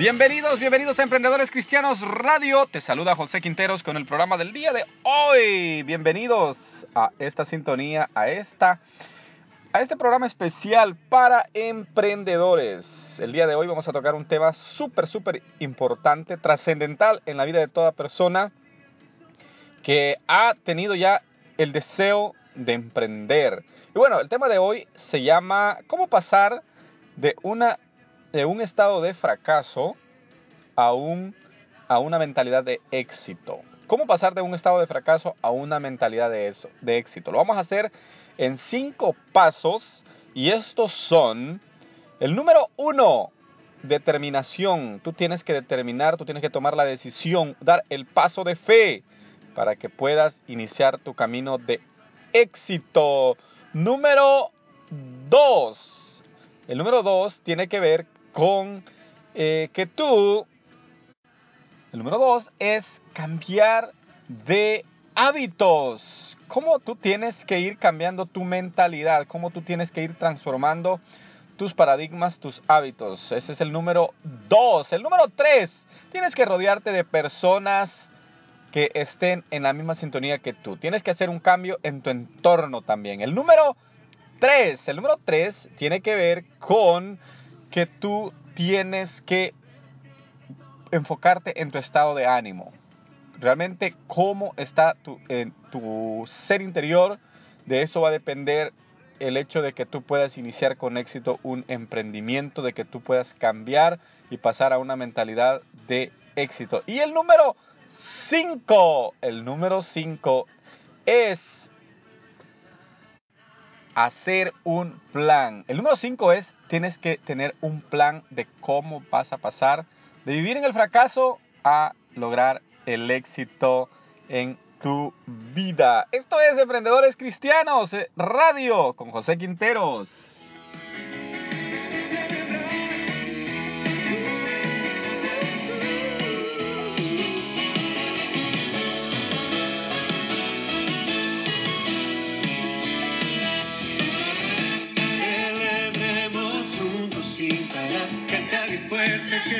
Bienvenidos, bienvenidos a Emprendedores Cristianos Radio. Te saluda José Quinteros con el programa del día de hoy. Bienvenidos a esta sintonía, a esta a este programa especial para emprendedores. El día de hoy vamos a tocar un tema súper, súper importante, trascendental en la vida de toda persona que ha tenido ya el deseo de emprender. Y bueno, el tema de hoy se llama ¿Cómo pasar de una de un estado de fracaso a, un, a una mentalidad de éxito. ¿Cómo pasar de un estado de fracaso a una mentalidad de, eso, de éxito? Lo vamos a hacer en cinco pasos y estos son el número uno, determinación. Tú tienes que determinar, tú tienes que tomar la decisión, dar el paso de fe para que puedas iniciar tu camino de éxito. Número dos. El número dos tiene que ver con eh, que tú, el número dos es cambiar de hábitos. Cómo tú tienes que ir cambiando tu mentalidad, cómo tú tienes que ir transformando tus paradigmas, tus hábitos. Ese es el número dos. El número tres, tienes que rodearte de personas que estén en la misma sintonía que tú. Tienes que hacer un cambio en tu entorno también. El número tres, el número tres tiene que ver con que tú tienes que enfocarte en tu estado de ánimo. Realmente cómo está tu, ser interior, de eso va a depender el hecho de que tú puedas iniciar con éxito un emprendimiento, de que tú puedas cambiar y pasar a una mentalidad de éxito. Y el número 5, el número 5 es hacer un plan. El número 5 es tienes que tener un plan de cómo vas a pasar de vivir en el fracaso a lograr el éxito en tu vida. Esto es Emprendedores Cristianos eh, Radio con José Quinteros.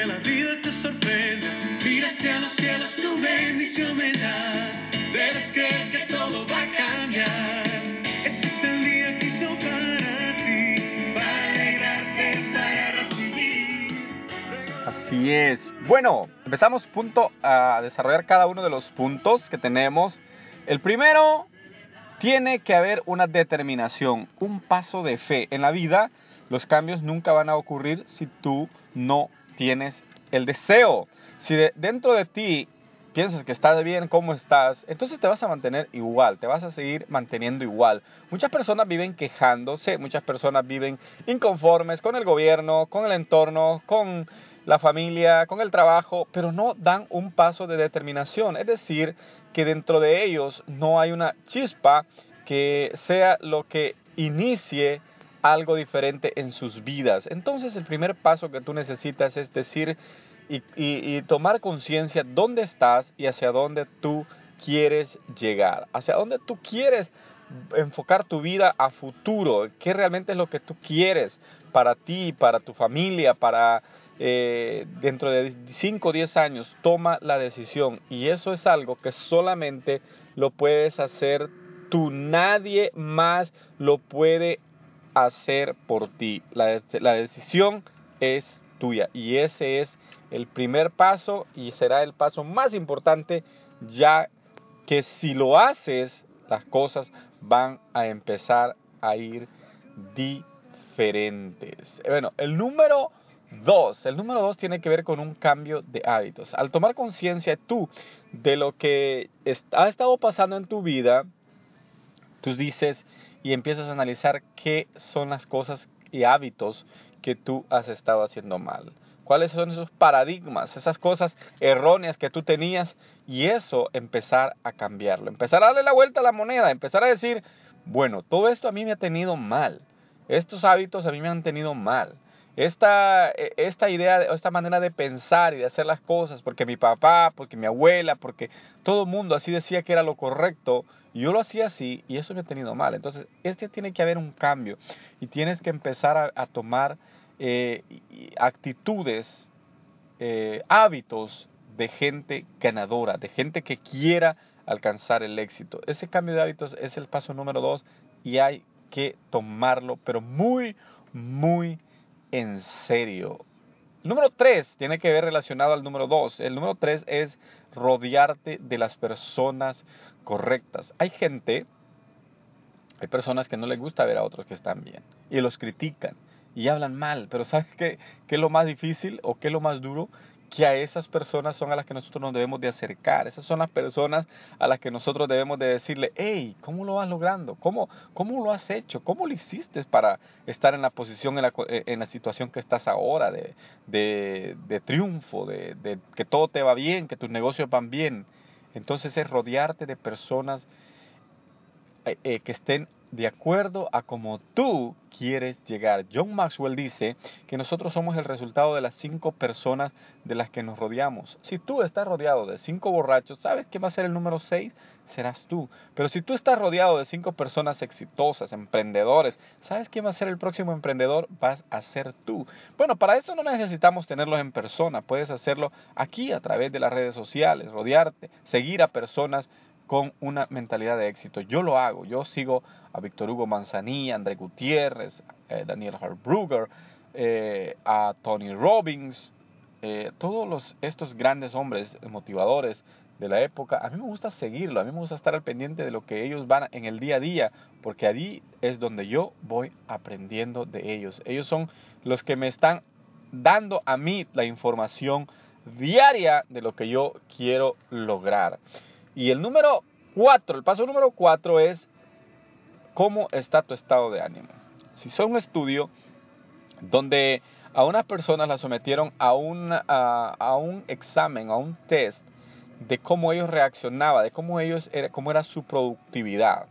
La vida te sorprenda. Mira hacia los cielos, tu bendición me da. Debes creer que todo va a cambiar. Este es el día que hizo para ti, para alegrarte, para recibir. Así es. Bueno, empezamos punto a desarrollar cada uno de los puntos que tenemos. El primero, tiene que haber una determinación, un paso de fe. En la vida, los cambios nunca van a ocurrir si tú no tienes el deseo. Si dentro de ti piensas que estás bien, cómo estás, entonces te vas a mantener igual, te vas a seguir manteniendo igual. Muchas personas viven quejándose, muchas personas viven inconformes con el gobierno, con el entorno, con la familia, con el trabajo, pero no dan un paso de determinación. Es decir, que dentro de ellos no hay una chispa que sea lo que inicie algo diferente en sus vidas. Entonces el primer paso que tú necesitas es decir y, tomar conciencia dónde estás y hacia dónde tú quieres llegar, hacia dónde tú quieres enfocar tu vida a futuro, qué realmente es lo que tú quieres para ti, para tu familia, para eh, dentro de 5 o 10 años, toma la decisión. Y eso es algo que solamente lo puedes hacer tú, nadie más lo puede hacer por ti. La, la decisión es tuya y ese es el primer paso y será el paso más importante ya que si lo haces las cosas van a empezar a ir diferentes. Bueno, el número dos, el número dos tiene que ver con un cambio de hábitos. Al tomar conciencia tú de lo que ha estado pasando en tu vida, Tú dices y empiezas a analizar qué son las cosas y hábitos que tú has estado haciendo mal. ¿Cuáles son esos paradigmas, esas cosas erróneas que tú tenías? Y eso empezar a cambiarlo, empezar a darle la vuelta a la moneda, empezar a decir, bueno, todo esto a mí me ha tenido mal, estos hábitos a mí me han tenido mal, esta, e, esta idea, esta manera de pensar y de hacer las cosas, porque mi papá, porque mi abuela, porque todo el mundo así decía que era lo correcto, yo lo hacía así y eso me ha tenido mal. Entonces, este tiene que haber un cambio y tienes que empezar a tomar eh, actitudes, eh, hábitos de gente ganadora, de gente que quiera alcanzar el éxito. Ese cambio de hábitos es el paso número dos y hay que tomarlo, pero muy, muy en serio. número tres tiene que ver relacionado al número dos. El número tres es rodearte de las personas correctas. Hay gente, hay personas que no les gusta ver a otros que están bien y los critican y hablan mal, pero ¿sabes qué, es lo más difícil o qué es lo más duro? Que a esas personas son a las que nosotros nos debemos de acercar, esas son las personas a las que nosotros debemos de decirle, hey, ¿cómo lo vas logrando? ¿Cómo, cómo lo has hecho? ¿Cómo lo hiciste para estar en la posición, en la, eh, en la situación que estás ahora, de, de, de triunfo, de, de que todo te va bien, que tus negocios van bien? Entonces es rodearte de personas eh, eh, que estén de acuerdo a como tú quieres llegar. John Maxwell dice que nosotros somos el resultado de las cinco personas de las que nos rodeamos. Si tú estás rodeado de cinco borrachos, ¿sabes qué va a ser el número seis? Serás tú. Pero si tú estás rodeado de cinco personas exitosas, emprendedores, ¿sabes quién va a ser el próximo emprendedor? Vas a ser tú. Bueno, para eso no necesitamos tenerlos en persona. Puedes hacerlo aquí a través de las redes sociales, rodearte, seguir a personas con una mentalidad de éxito. Yo lo hago, yo sigo a Víctor Hugo Manzanilla, André Gutiérrez, eh, Daniel Harbrugger, eh, a Tony Robbins, eh, todos los, estos grandes hombres motivadores de la época, a mí me gusta seguirlo, a mí me gusta estar al pendiente de lo que ellos van en el día a día, porque allí es donde yo voy aprendiendo de ellos. Ellos son los que me están dando a mí la información diaria de lo que yo quiero lograr. Y el número cuatro, el paso número cuatro es cómo está tu estado de ánimo. Si hizo un estudio donde a unas personas las sometieron a, a, un examen, a un test de cómo ellos reaccionaban, de cómo, ellos era, cómo era su productividad.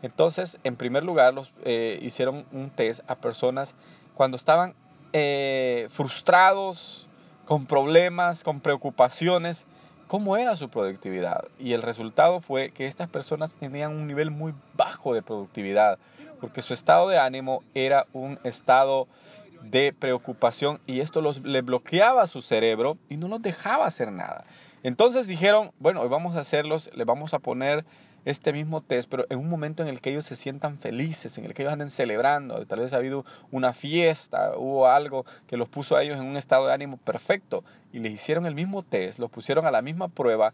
Entonces, en primer lugar, los, eh, hicieron un test a personas cuando estaban eh, frustrados, con problemas, con preocupaciones, cómo era su productividad. Y el resultado fue que estas personas tenían un nivel muy bajo de productividad, porque su estado de ánimo era un estado de preocupación y esto los, le bloqueaba su cerebro y no los dejaba hacer nada. Entonces dijeron, bueno, hoy vamos a hacerlos, le vamos a poner este mismo test, pero en un momento en el que ellos se sientan felices, en el que ellos anden celebrando, tal vez ha habido una fiesta, hubo algo que los puso a ellos en un estado de ánimo perfecto y les hicieron el mismo test, los pusieron a la misma prueba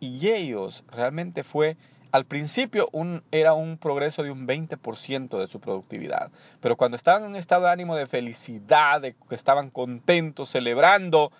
y ellos realmente fue al principio un, era un progreso de un 20% de su productividad, pero cuando estaban en un estado de ánimo de felicidad, de que estaban contentos, celebrando,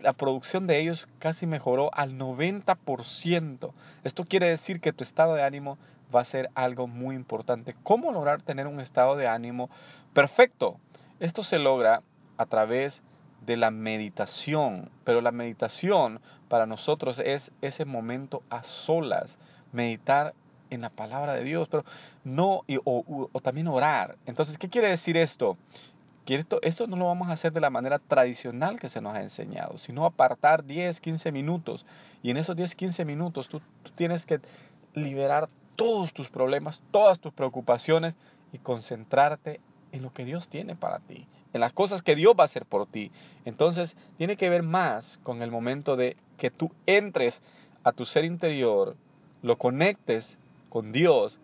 la producción de ellos casi mejoró al 90%. Esto quiere decir que tu estado de ánimo va a ser algo muy importante. ¿Cómo lograr tener un estado de ánimo perfecto? Esto se logra a través de la meditación, pero la meditación para nosotros es ese momento a solas, meditar en la palabra de Dios, pero no, o, o también orar. Entonces, ¿qué quiere decir esto? Esto, no lo vamos a hacer de la manera tradicional que se nos ha enseñado, sino apartar 10, 15 minutos. Y en esos 10, 15 minutos tú, tienes que liberar todos tus problemas, todas tus preocupaciones y concentrarte en lo que Dios tiene para ti, en las cosas que Dios va a hacer por ti. Entonces, tiene que ver más con el momento de que tú entres a tu ser interior, lo conectes con Dios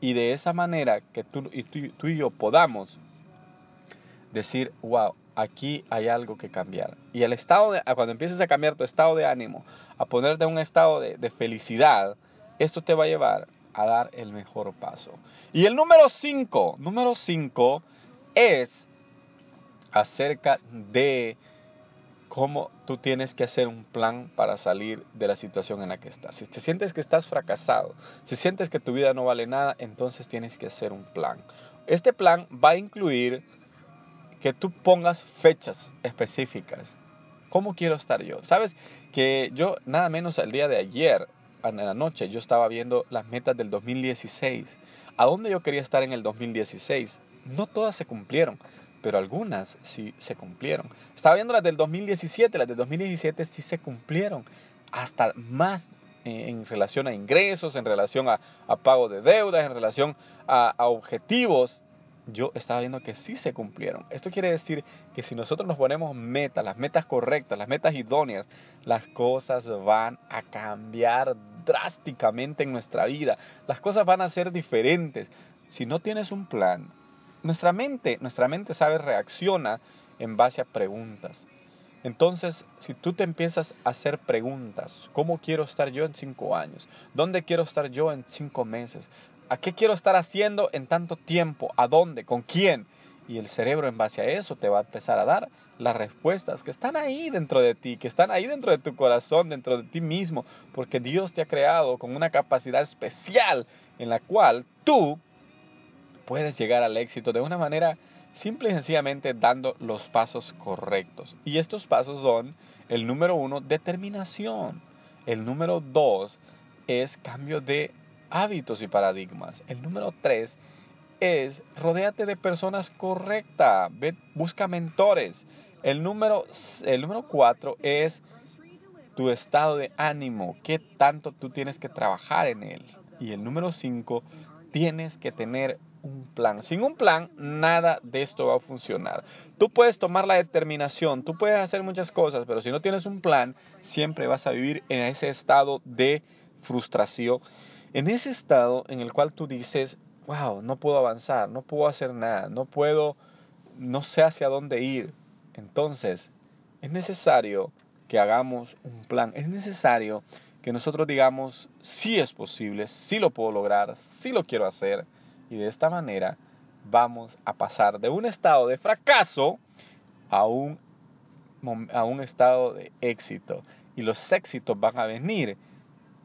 y de esa manera que tú y, tú y yo podamos decir, wow, aquí hay algo que cambiar. Y el estado de, cuando empieces a cambiar tu estado de ánimo, a ponerte en un estado de, felicidad, esto te va a llevar a dar el mejor paso. Y el número 5, número 5 es acerca de cómo tú tienes que hacer un plan para salir de la situación en la que estás. Si te sientes que estás fracasado, si sientes que tu vida no vale nada, entonces tienes que hacer un plan. Este plan va a incluir que tú pongas fechas específicas. ¿Cómo quiero estar yo? Sabes que yo nada menos el día de ayer, en la noche, yo estaba viendo las metas del 2016. ¿A dónde yo quería estar en el 2016? No todas se cumplieron, pero algunas sí se cumplieron. Estaba viendo las del 2017, las del 2017 sí se cumplieron, hasta más eh, en relación a ingresos, en relación a, pago de deudas, en relación a, a objetivos yo estaba viendo que sí se cumplieron. Esto quiere decir que si nosotros nos ponemos metas, las metas correctas, las metas idóneas, las cosas van a cambiar drásticamente en nuestra vida. Las cosas van a ser diferentes. Si no tienes un plan, nuestra mente, nuestra mente sabe reacciona en base a preguntas. Entonces, si tú te empiezas a hacer preguntas, ¿cómo quiero estar yo en cinco años? ¿Dónde quiero estar yo en cinco meses? ¿A qué quiero estar haciendo en tanto tiempo? ¿A dónde? ¿Con quién? Y el cerebro en base a eso te va a empezar a dar las respuestas que están ahí dentro de ti, que están ahí dentro de tu corazón, dentro de ti mismo, porque Dios te ha creado con una capacidad especial en la cual tú puedes llegar al éxito de una manera simple y sencillamente dando los pasos correctos. Y estos pasos son, el número uno, determinación. El número dos es cambio de hábitos y paradigmas. El número tres es rodéate de personas correctas, busca mentores. El número, el número cuatro es tu estado de ánimo, qué tanto tú tienes que trabajar en él. Y el número cinco, tienes que tener un plan. Sin un plan, nada de esto va a funcionar. Tú puedes tomar la determinación, tú puedes hacer muchas cosas, pero si no tienes un plan, siempre vas a vivir en ese estado de frustración en ese estado en el cual tú dices, wow, no puedo avanzar, no puedo hacer nada, no puedo, no sé hacia dónde ir, entonces es necesario que hagamos un plan, es necesario que nosotros digamos, sí es posible, sí lo puedo lograr, sí lo quiero hacer, y de esta manera vamos a pasar de un estado de fracaso a un, a un estado de éxito. Y los éxitos van a venir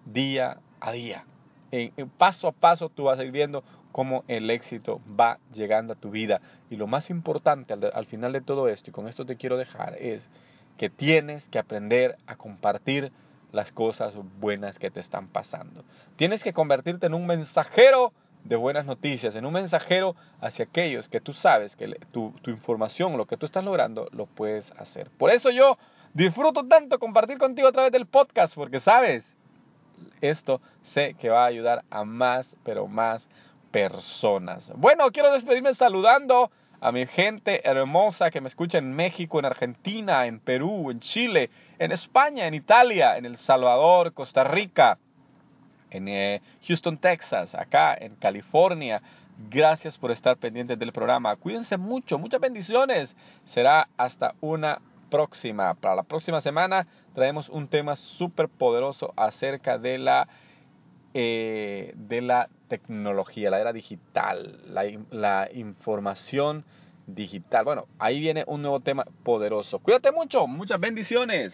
día a día paso a paso tú vas a ir viendo cómo el éxito va llegando a tu vida. Y lo más importante al, al final de todo esto, y con esto te quiero dejar, es que tienes que aprender a compartir las cosas buenas que te están pasando. Tienes que convertirte en un mensajero de buenas noticias, en un mensajero hacia aquellos que tú sabes que tu, tu, información, lo que tú estás logrando, lo puedes hacer. Por eso yo disfruto tanto compartir contigo a través del podcast, porque sabes, esto sé que va a ayudar a más, pero más personas. Bueno, quiero despedirme saludando a mi gente hermosa que me escucha en México, en Argentina, en Perú, en Chile, en España, en Italia, en El Salvador, Costa Rica, en eh, Houston, Texas, acá en California. Gracias por estar pendientes del programa. Cuídense mucho, muchas bendiciones. Será hasta una próxima. Para la próxima semana traemos un tema súper poderoso acerca de la, eh, de la tecnología, la era digital, la, la información digital. Bueno, ahí viene un nuevo tema poderoso. Cuídate mucho, muchas bendiciones.